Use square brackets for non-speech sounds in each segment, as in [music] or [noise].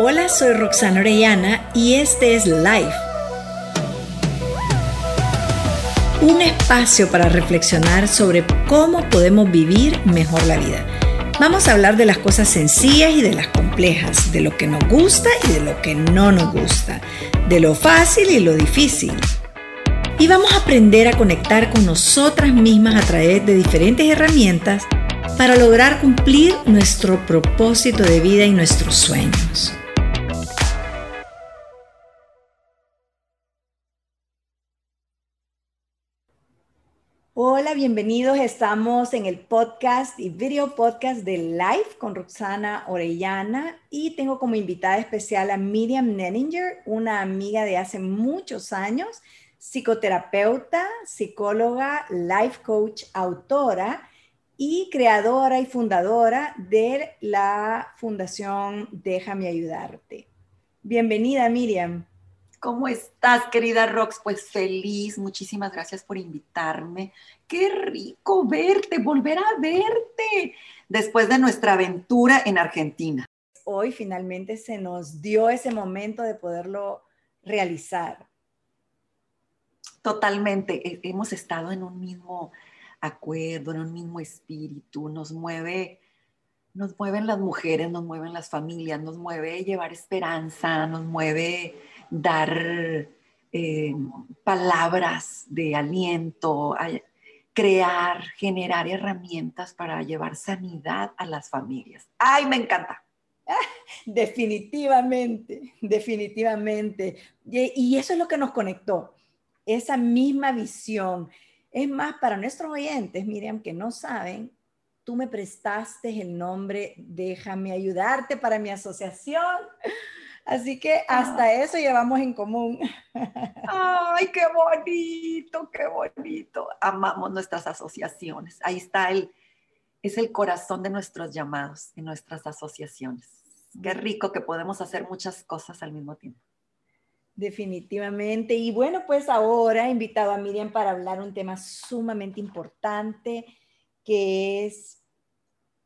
Hola, soy Roxana Orellana y este es Life. Un espacio para reflexionar sobre cómo podemos vivir mejor la vida. Vamos a hablar de las cosas sencillas y de las complejas, de lo que nos gusta y de lo que no nos gusta, de lo fácil y lo difícil. Y vamos a aprender a conectar con nosotras mismas a través de diferentes herramientas para lograr cumplir nuestro propósito de vida y nuestros sueños. Hola, bienvenidos. Estamos en el podcast y video podcast de Life con Roxana Orellana y tengo como invitada especial a Miriam Nenninger, una amiga de hace muchos años, psicoterapeuta, psicóloga, life coach, autora y creadora y fundadora de la Fundación Déjame Ayudarte. Bienvenida, Miriam. ¿Cómo estás, querida Rox? Pues feliz, muchísimas gracias por invitarme. Qué rico verte, volver a verte después de nuestra aventura en Argentina. Hoy finalmente se nos dio ese momento de poderlo realizar. Totalmente, hemos estado en un mismo acuerdo, en un mismo espíritu, nos mueve, nos mueven las mujeres, nos mueven las familias, nos mueve llevar esperanza, nos mueve dar eh, palabras de aliento, crear, generar herramientas para llevar sanidad a las familias. ¡Ay, me encanta! [laughs] Definitivamente, definitivamente. Y, eso es lo que nos conectó, esa misma visión. Es más, para nuestros oyentes, Miriam, que no saben, tú me prestaste el nombre Déjame ayudarte para mi asociación. Así que hasta ah. eso llevamos en común. [laughs] Ay, qué bonito, qué bonito. Amamos nuestras asociaciones. Ahí está el, es el corazón de nuestros llamados, en nuestras asociaciones. Qué rico que podemos hacer muchas cosas al mismo tiempo. Definitivamente. Y bueno, pues ahora he invitado a Miriam para hablar un tema sumamente importante, que es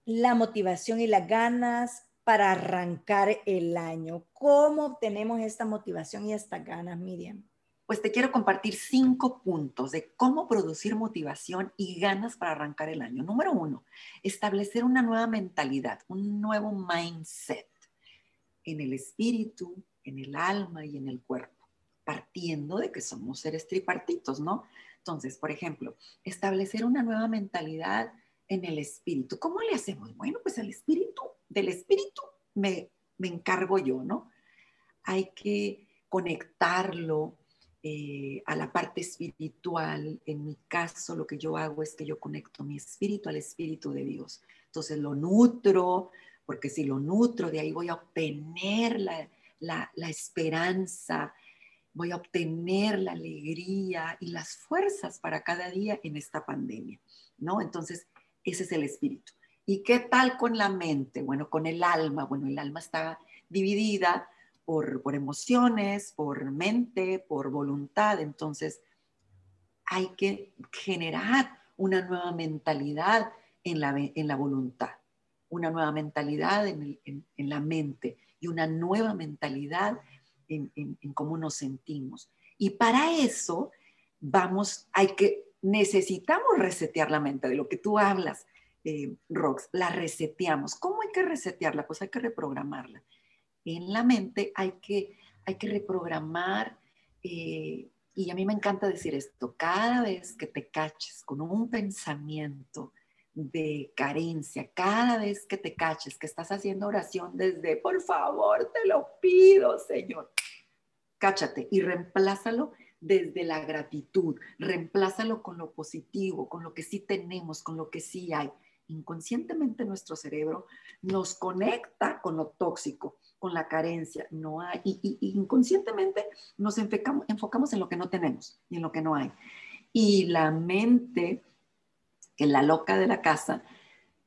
la motivación y las ganas para arrancar el año? ¿Cómo obtenemos esta motivación y estas ganas, Miriam? Pues te quiero compartir cinco puntos de cómo producir motivación y ganas para arrancar el año. Número uno, establecer una nueva mentalidad, un nuevo mindset en el espíritu, en el alma y en el cuerpo, partiendo de que somos seres tripartitos, ¿no? Entonces, por ejemplo, establecer una nueva mentalidad en el espíritu. ¿Cómo le hacemos? Bueno, pues el espíritu, del espíritu me, encargo yo, ¿no? Hay que conectarlo eh, a la parte espiritual. En mi caso, lo que yo hago es que yo conecto mi espíritu al espíritu de Dios. Entonces lo nutro, porque si lo nutro, de ahí voy a obtener la esperanza, voy a obtener la alegría y las fuerzas para cada día en esta pandemia, ¿no? Entonces, ese es el espíritu. ¿Y qué tal con la mente? Bueno, con el alma. Bueno, el alma está dividida por, por emociones, por mente, por voluntad. Entonces, hay que generar una nueva mentalidad en la, en la voluntad, una nueva mentalidad en, en, la mente y una nueva mentalidad en, en, cómo nos sentimos. Y para eso vamos, hay que necesitamos resetear la mente, de lo que tú hablas, eh, Rox, la reseteamos. ¿Cómo hay que resetearla? Pues hay que reprogramarla. En la mente hay que, hay que reprogramar, eh, y a mí me encanta decir esto, cada vez que te caches con un pensamiento de carencia, cada vez que te caches que estás haciendo oración desde, por favor, te lo pido, Señor, cáchate y reemplázalo desde la gratitud, reemplázalo con lo positivo, con lo que sí tenemos, con lo que sí hay. Inconscientemente nuestro cerebro nos conecta con lo tóxico, con la carencia, no hay, y, inconscientemente nos enfocamos, en lo que no tenemos y en lo que no hay. Y la mente, que la loca de la casa,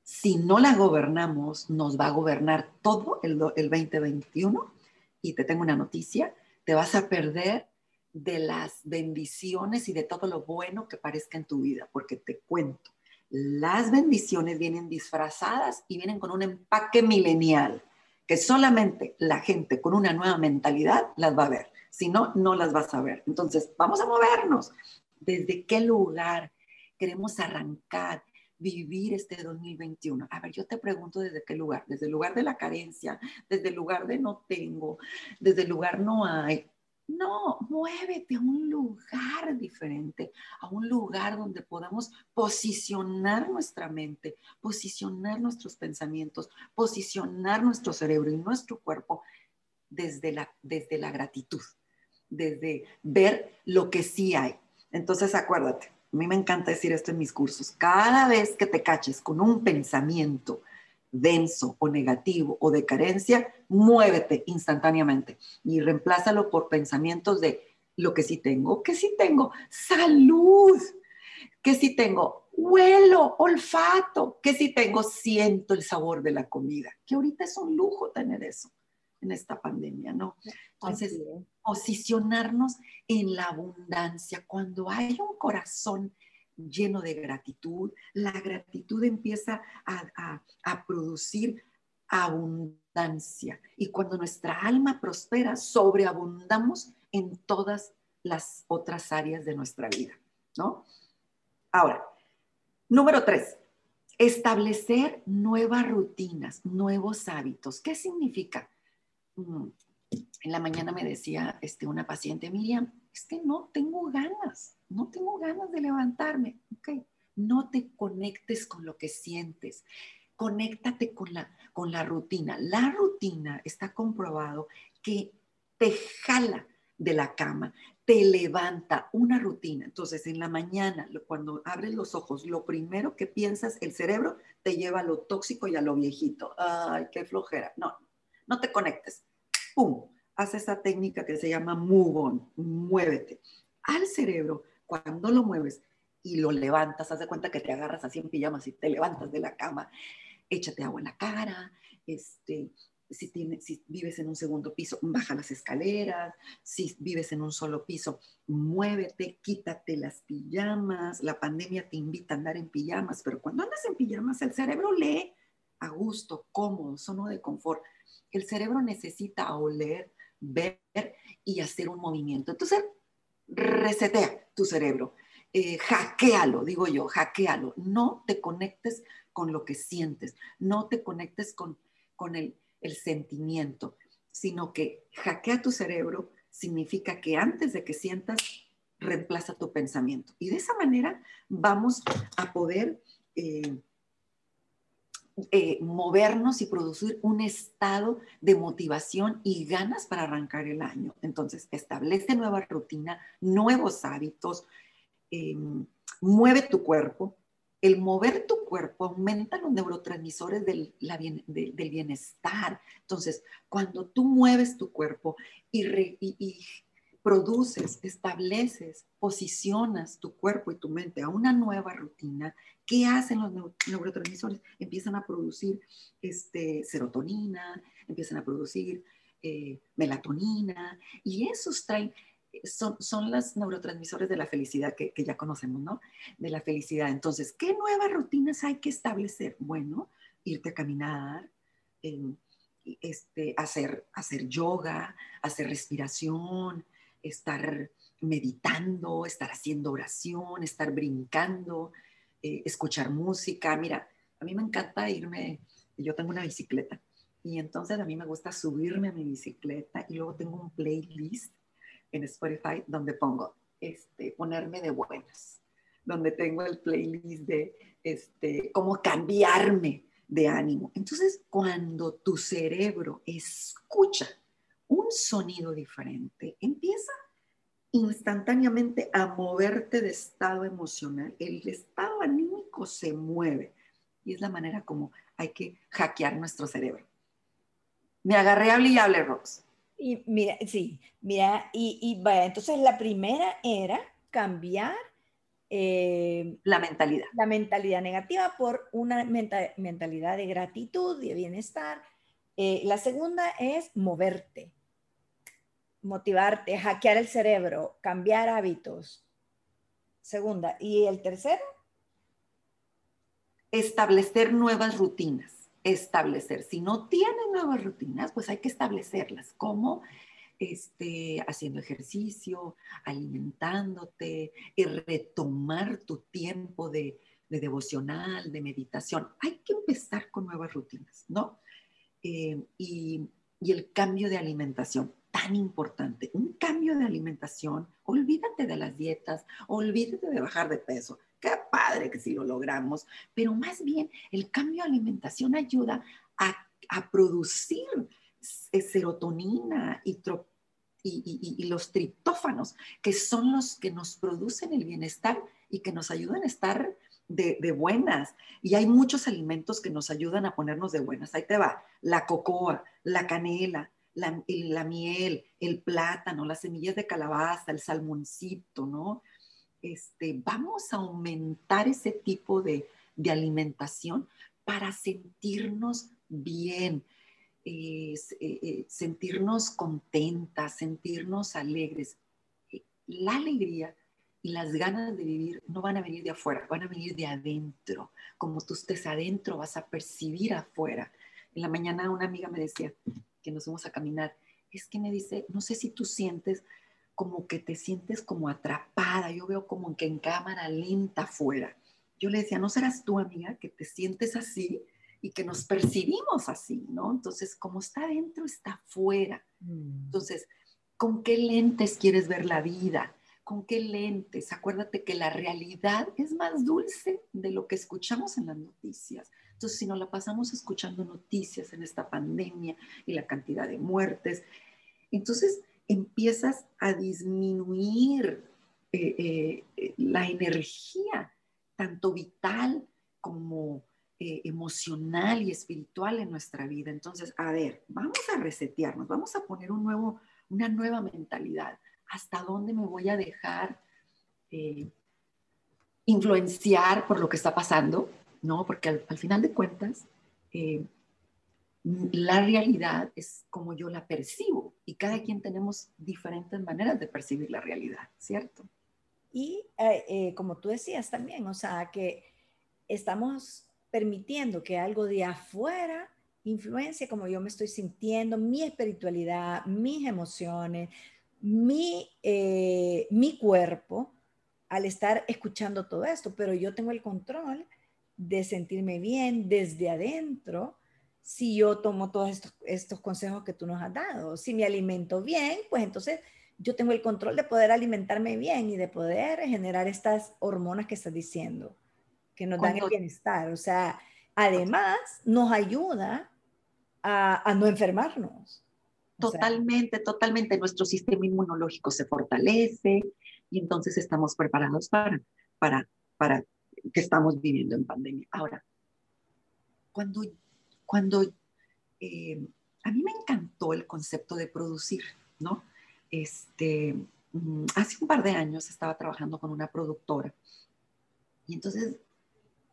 si no la gobernamos, nos va a gobernar todo el, el 2021. Y te tengo una noticia, te vas a perder de las bendiciones y de todo lo bueno que parezca en tu vida, porque te cuento, las bendiciones vienen disfrazadas y vienen con un empaque milenial. que solamente la gente con una nueva mentalidad las va a ver. Si no, no las vas a ver. Entonces, vamos a movernos. ¿Desde qué lugar queremos arrancar, vivir este 2021? A ver, yo te pregunto desde qué lugar. Desde el lugar de la carencia, desde el lugar de no tengo, desde el lugar no hay. No, muévete a un lugar diferente, a un lugar donde podamos posicionar nuestra mente, posicionar nuestros pensamientos, posicionar nuestro cerebro y nuestro cuerpo desde la, desde la gratitud, desde ver lo que sí hay. Entonces, acuérdate, a mí me encanta decir esto en mis cursos, cada vez que te caches con un pensamiento, denso o negativo o de carencia, muévete instantáneamente y reemplázalo por pensamientos de lo que sí tengo, que sí tengo salud, que sí tengo huelo, olfato, que sí tengo siento el sabor de la comida, que ahorita es un lujo tener eso en esta pandemia, ¿no? Entonces, posicionarnos en la abundancia, cuando hay un corazón lleno de gratitud, la gratitud empieza a, producir abundancia. Y cuando nuestra alma prospera, sobreabundamos en todas las otras áreas de nuestra vida, ¿no? Ahora, número tres, establecer nuevas rutinas, nuevos hábitos. ¿Qué significa? Mm, en la mañana me decía este, una paciente, Miriam, es que no tengo ganas, no tengo ganas de levantarme. Ok, no te conectes con lo que sientes, conéctate con la, con la rutina. La rutina está comprobado que te jala de la cama, te levanta una rutina. Entonces, en la mañana, cuando abres los ojos, lo primero que piensas, el cerebro te lleva a lo tóxico y a lo viejito. Ay, qué flojera. No, no te conectes. ¡Pum! haz esa técnica que se llama move on, muévete. Al cerebro, cuando lo mueves y lo levantas, haz de cuenta que te agarras así en pijamas y te levantas de la cama, échate agua en la cara, este, si, tienes, si vives en un segundo piso, baja las escaleras, si vives en un solo piso, muévete, quítate las pijamas, la pandemia te invita a andar en pijamas, pero cuando andas en pijamas el cerebro lee a gusto, cómodo, sono de confort. El cerebro necesita oler, ver y hacer un movimiento. Entonces, resetea tu cerebro, eh, hackealo, digo yo, hackealo. No te conectes con lo que sientes, no te conectes con, con el, el sentimiento, sino que hackea tu cerebro significa que antes de que sientas, reemplaza tu pensamiento. Y de esa manera vamos a poder... Eh, eh, movernos y producir un estado de motivación y ganas para arrancar el año. Entonces, establece nueva rutina, nuevos hábitos, em, mueve tu cuerpo. El mover tu cuerpo aumenta los neurotransmisores del, del bienestar. Entonces, cuando tú mueves tu cuerpo y produces, estableces, posicionas tu cuerpo y tu mente a una nueva rutina, ¿qué hacen los neurotransmisores? Empiezan a producir este, serotonina, empiezan a producir eh, melatonina y esos traen, son, son los neurotransmisores de la felicidad que, que, ya conocemos, ¿no? De la felicidad. Entonces, ¿qué nuevas rutinas hay que establecer? Bueno, irte a caminar, este, hacer, hacer yoga, hacer respiración, estar meditando, estar haciendo oración, estar brincando, eh, escuchar música. Mira, a mí me encanta irme, yo tengo una bicicleta y entonces a mí me gusta subirme a mi bicicleta y luego tengo un playlist en Spotify donde pongo, este, ponerme de buenas, donde tengo el playlist de este, cómo cambiarme de ánimo. Entonces, cuando tu cerebro escucha un sonido diferente, empieza instantáneamente a moverte de estado emocional. El estado anímico se mueve y es la manera como hay que hackear nuestro cerebro. Me agarré a y hable, Rox. Y mira, sí, mira, y, y vaya, entonces la primera era cambiar eh, la mentalidad. La mentalidad negativa por una mentalidad de gratitud, de bienestar. Eh, la segunda es moverte, motivarte, hackear el cerebro, cambiar hábitos. Segunda. ¿Y el tercero? Establecer nuevas rutinas. establecer. Si no tienes nuevas rutinas, pues hay que establecerlas. ¿Cómo? Este, haciendo ejercicio, alimentándote, y retomar tu tiempo de, devocional, de meditación. Hay que empezar con nuevas rutinas, ¿no? Eh, y, y el cambio de alimentación tan importante. Un cambio de alimentación, olvídate de las dietas, olvídate de bajar de peso. Qué padre que si lo logramos, pero más bien el cambio de alimentación ayuda a, producir serotonina y, y, y, los triptófanos, que son los que nos producen el bienestar y que nos ayudan a estar de, de, buenas. Y hay muchos alimentos que nos ayudan a ponernos de buenas. Ahí te va, la cocoa, la canela, la, miel, el plátano, las semillas de calabaza, el salmoncito, ¿no? Este, vamos a aumentar ese tipo de, alimentación para sentirnos bien, eh, eh, sentirnos contentas, sentirnos alegres. Eh, la alegría y las ganas de vivir no van a venir de afuera, van a venir de adentro. Como tú estés adentro, vas a percibir afuera. En la mañana una amiga me decía, que nos fuimos a caminar, es que me dice, no sé si tú sientes como que te sientes como atrapada, yo veo como que en cámara lenta afuera. Yo le decía, ¿no serás tú, amiga, que te sientes así y que nos percibimos así, ¿no? Entonces, como está adentro, está afuera. Mm. Entonces, ¿con qué lentes quieres ver la vida? ¿Con qué lentes? Acuérdate que la realidad es más dulce de lo que escuchamos en las noticias. Entonces, si nos la pasamos escuchando noticias en esta pandemia y la cantidad de muertes, entonces empiezas a disminuir eh, eh, la energía, tanto vital como eh, emocional y espiritual en nuestra vida. Entonces, a ver, vamos a resetearnos, vamos a poner un nuevo, una nueva mentalidad. ¿Hasta dónde me voy a dejar influenciar por lo que está pasando? ¿No? Porque al, final de cuentas, eh, la realidad es como yo la percibo y cada quien tenemos diferentes maneras de percibir la realidad, ¿cierto? Y eh, eh, como tú decías también, o sea, que estamos permitiendo que algo de afuera influencie como yo me estoy sintiendo, mi espiritualidad, mis emociones, mi, mi cuerpo al estar escuchando todo esto, pero yo tengo el control de sentirme bien desde adentro si yo tomo todos estos, estos consejos que tú nos has dado. Si me alimento bien, pues entonces yo tengo el control de poder alimentarme bien y de poder generar estas hormonas que estás diciendo, que nos dan el bienestar. O sea, además nos ayuda a, no enfermarnos. Totalmente, totalmente. Nuestro sistema inmunológico se fortalece y entonces estamos preparados para, para, para que estamos viviendo en pandemia. Ahora, cuando, cuando eh, a mí me encantó el concepto de producir, ¿no? Este, mm, hace un par de años estaba trabajando con una productora y entonces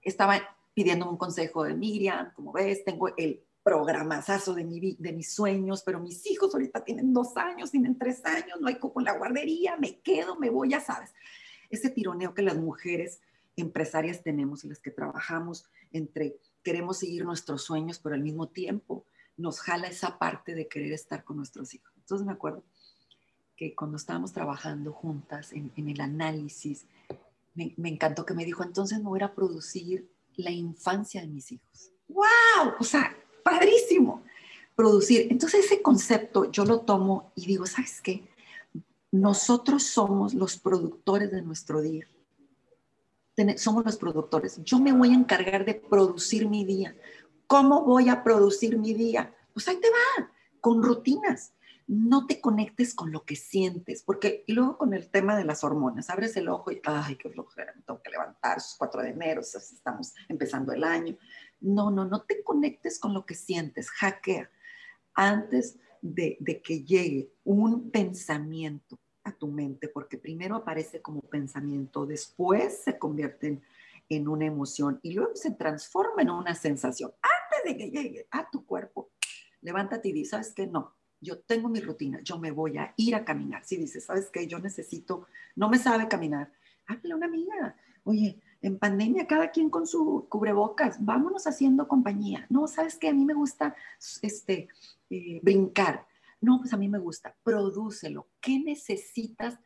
estaba pidiendo un consejo de Miriam, como ves, tengo el programazazo de, mi, de mis sueños, pero mis hijos ahorita tienen dos años, tienen tres años, no hay coco en la guardería, me quedo, me voy, ya sabes. Ese tironeo que las mujeres empresarias tenemos las que trabajamos entre queremos seguir nuestros sueños, pero al mismo tiempo nos jala esa parte de querer estar con nuestros hijos. Entonces me acuerdo que cuando estábamos trabajando juntas en, el análisis, me, encantó que me dijo, entonces me voy a producir la infancia de mis hijos. ¡Wow! O sea, padrísimo. Producir. Entonces ese concepto yo lo tomo y digo, ¿sabes qué? Nosotros somos los productores de nuestro día somos los productores. Yo me voy a encargar de producir mi día. ¿Cómo voy a producir mi día? Pues ahí te va, con rutinas. No te conectes con lo que sientes, porque y luego con el tema de las hormonas, abres el ojo y, ay, qué flojera, me tengo que levantar, es 4 de enero, estamos empezando el año. No, no, no te conectes con lo que sientes, hackea. Antes de, de que llegue un pensamiento a tu mente, porque primero aparece como pensamiento, después se convierte en, una emoción y luego se transforma en una sensación. Antes de que llegue a tu cuerpo, levántate y di, ¿sabes qué? No, yo tengo mi rutina, yo me voy a ir a caminar. Si dices, ¿sabes qué? Yo necesito, no me sabe caminar, háblale a una amiga. Oye, En pandemia, cada quien con su cubrebocas, vámonos haciendo compañía. No, ¿sabes qué? A mí me gusta este, eh, brincar. No, pues a mí me gusta. Prodúcelo. ¿Qué necesitas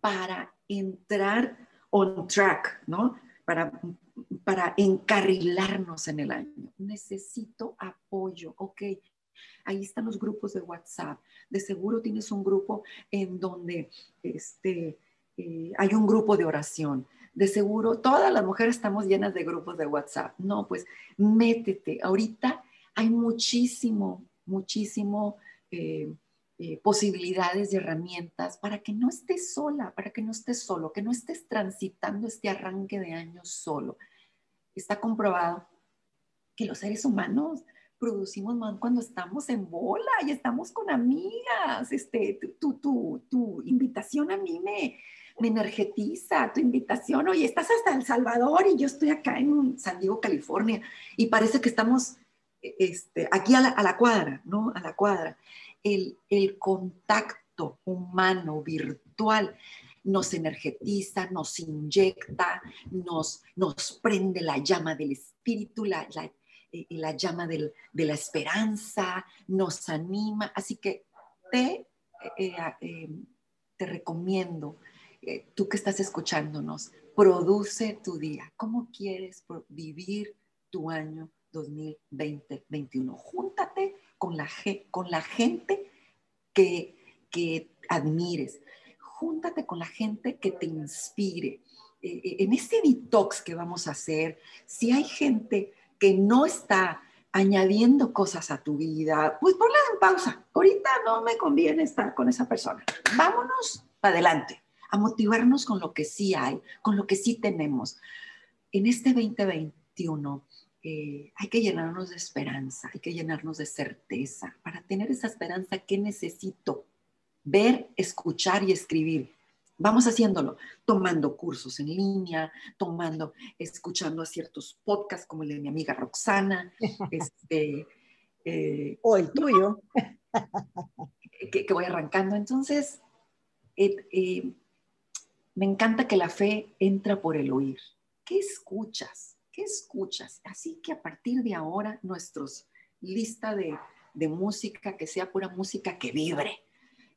para entrar on track, ¿no? Para, para encarrilarnos en el año. Necesito apoyo, ok. Ahí están los grupos de WhatsApp. De seguro tienes un grupo en donde este, eh, hay un grupo de oración. De seguro, todas las mujeres estamos llenas de grupos de WhatsApp. No, pues métete. Ahorita hay muchísimo, muchísimo eh, eh, posibilidades y herramientas para que no estés sola, para que no estés solo, que no estés transitando este arranque de años solo. Está comprobado que los seres humanos producimos más cuando estamos en bola y estamos con amigas. Este, tu, tu, tu invitación a mí me, me energetiza, tu invitación, oye, estás hasta El Salvador y yo estoy acá en San Diego, California, y parece que estamos este, aquí a la, cuadra, ¿no? A la cuadra. El, contacto humano, virtual, nos energetiza, nos inyecta, nos, nos prende la llama del espíritu, la, eh, la llama de la esperanza, nos anima. Así que te, eh, eh, te recomiendo eh, tú que estás escuchándonos, produce tu día. ¿Cómo quieres vivir tu año 2020-21? Júntate con la, con la gente que, que admires. Júntate con la gente que te inspire. Eh, eh, en este detox que vamos a hacer, si hay gente que no está añadiendo cosas a tu vida, pues ponla en pausa. Ahorita no me conviene estar con esa persona. Vámonos adelante a motivarnos con lo que sí hay, con lo que sí tenemos. En este 2021 eh, hay que llenarnos de esperanza, hay que llenarnos de certeza. Para tener esa esperanza, ¿qué necesito? Ver, escuchar y escribir. Vamos haciéndolo, tomando cursos en línea, tomando, escuchando a ciertos podcasts como el de mi amiga Roxana, [laughs] este, eh, o el tuyo, que, voy arrancando. Entonces, eh, me encanta que la fe entra por el oír. ¿Qué escuchas? ¿Qué escuchas? Así que a partir de ahora, nuestros lista de, de música, que sea pura música que vibre,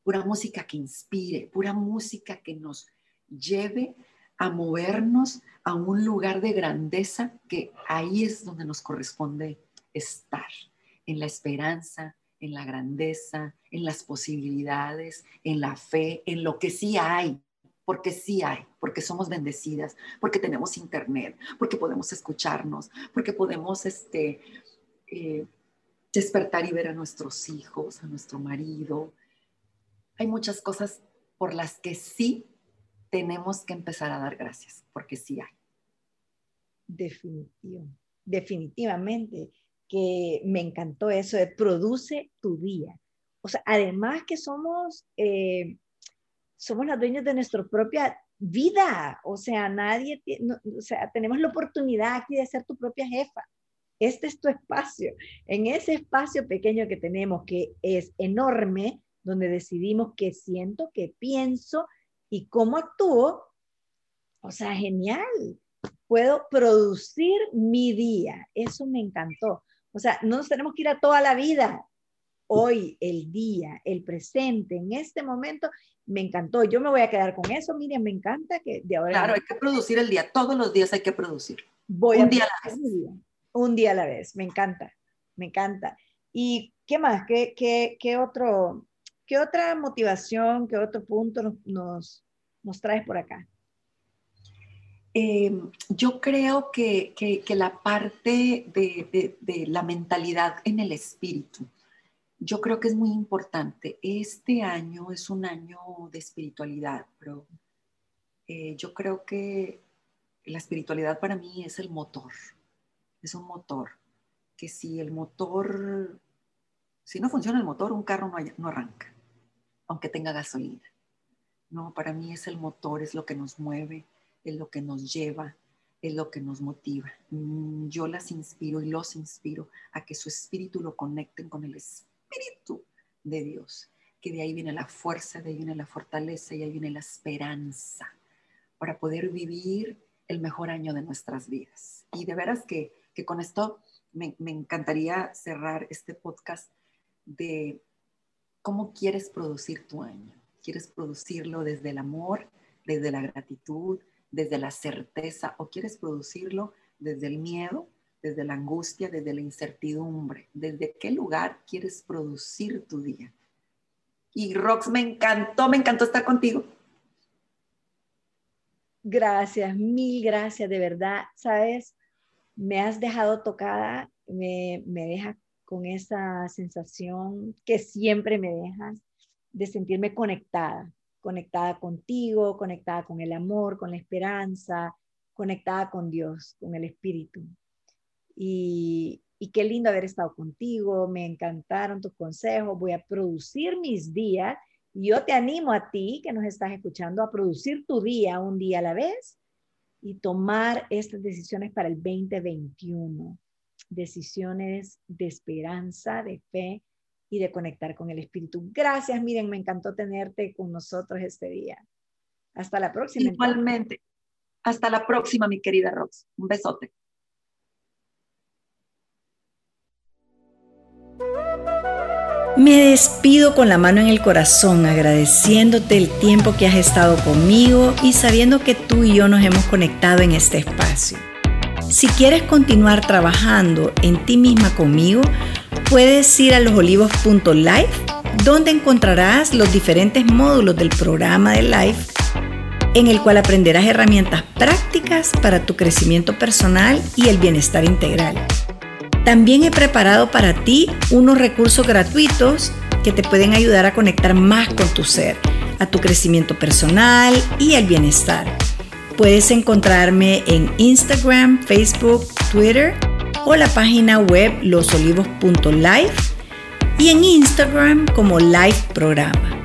pura música que inspire, pura música que nos lleve a movernos a un lugar de grandeza que ahí es donde nos corresponde estar, en la esperanza, en la grandeza, en las posibilidades, en la fe, en lo que sí hay, porque sí hay, porque somos bendecidas, porque tenemos internet, porque podemos escucharnos, porque podemos este, eh, despertar y ver a nuestros hijos, a nuestro marido. Hay muchas cosas por las que sí tenemos que empezar a dar gracias, porque sí hay. Definitivo, definitivamente que me encantó eso de produce tu día. O sea, además que somos eh, somos los dueños de nuestra propia vida. O sea, nadie, o sea, tenemos la oportunidad aquí de ser tu propia jefa. Este es tu espacio. En ese espacio pequeño que tenemos, que es enorme, donde decidimos qué siento, qué pienso y cómo actúo, o sea, genial. Puedo producir mi día. Eso me encantó. O sea, no nos tenemos que ir a toda la vida. Hoy, el día, el presente, en este momento, me encantó. Yo me voy a quedar con eso, Miriam, me encanta que de ahora... Claro, hay que producir el día, todos los días hay que producir. Voy un día a la vez. Un día a la vez, me encanta, me encanta. ¿Y qué más? ¿Qué, qué, qué otro, qué otra motivación, qué otro punto nos, nos, traes por acá? Em, yo creo que, que, que la parte de, de, de la mentalidad en el espíritu, yo creo que es muy importante. Este año es un año de espiritualidad, pero eh, yo creo que la espiritualidad para mí es el motor. Es un motor. Que si el motor, si no funciona el motor, un carro no, no arranca, aunque tenga gasolina. No, para mí es el motor, es lo que nos mueve, es lo que nos lleva, es lo que nos motiva. Mm, yo las inspiro y los inspiro a que su espíritu lo conecten con el espíritu Espíritu de Dios, que de ahí viene la fuerza, de ahí viene la fortaleza y ahí viene la esperanza para poder vivir el mejor año de nuestras vidas. Y de veras que, con esto me, me encantaría cerrar este podcast de cómo quieres producir tu año. ¿Quieres producirlo desde el amor, desde la gratitud, desde la certeza o quieres producirlo desde el miedo, desde la angustia, desde la incertidumbre? ¿Desde qué lugar quieres producir tu día? Y Rox, me encantó, me encantó estar contigo. Gracias, mil gracias, de verdad. Sabes, me has dejado tocada, me, me deja con esa sensación que siempre me dejas de sentirme conectada, conectada contigo, conectada con el amor, con la esperanza, conectada con Dios, con el Espíritu. Y, y qué lindo haber estado contigo, me encantaron tus consejos, voy a producir mis días. Y yo te animo a ti que nos estás escuchando a producir tu día un día a la vez y tomar estas decisiones para el 2021. Decisiones de esperanza, de fe y de conectar con el Espíritu. Gracias, miren, me encantó tenerte con nosotros este día. Hasta la próxima. Igualmente. Hasta la próxima, mi querida Rox. Un besote. Me despido con la mano en el corazón, agradeciéndote el tiempo que has estado conmigo y sabiendo que tú y yo nos hemos conectado en este espacio. Si quieres continuar trabajando en ti misma conmigo, puedes ir a losolivos.life, donde encontrarás los diferentes módulos del programa de Life, en el cual aprenderás herramientas prácticas para tu crecimiento personal y el bienestar integral. También he preparado para ti unos recursos gratuitos que te pueden ayudar a conectar más con tu ser, a tu crecimiento personal y al bienestar. Puedes encontrarme en Instagram, Facebook, Twitter o la página web losolivos.life y en Instagram como Live Programa.